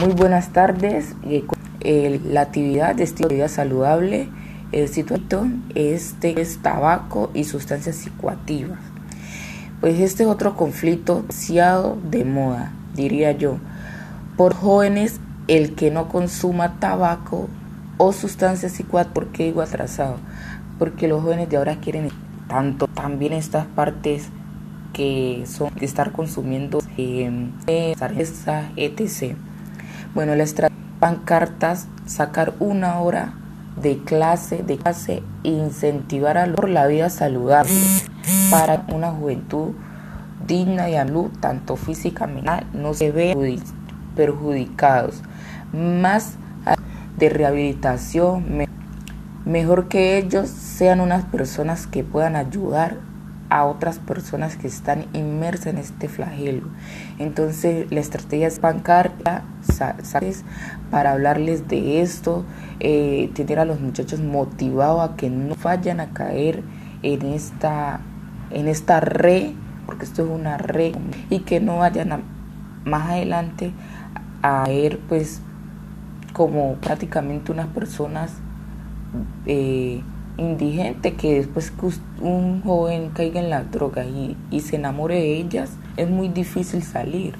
Muy buenas tardes. Eh, la actividad de estilo de vida saludable, el situado este es tabaco y sustancias psicoactivas. Pues este es otro conflicto demasiado de moda, diría yo. Por jóvenes, el que no consuma tabaco o sustancias psicoactivas, ¿por qué digo atrasado? Porque los jóvenes de ahora quieren tanto también estas partes que son de estar consumiendo eh, etc. Bueno, la estrategia pancartas, sacar una hora de clase, de clase, incentivar a por la vida saludable para una juventud digna y salud, tanto físicamente, no se ve perjudicados. Más de rehabilitación, mejor que ellos sean unas personas que puedan ayudar a otras personas que están inmersas en este flagelo. Entonces la estrategia es pancarta. Para hablarles de esto, eh, tener a los muchachos motivados a que no vayan a caer en esta, en esta red, porque esto es una red, y que no vayan más adelante a caer pues como prácticamente unas personas eh, indigente que después que un joven caiga en la droga y, y se enamore de ellas, es muy difícil salir.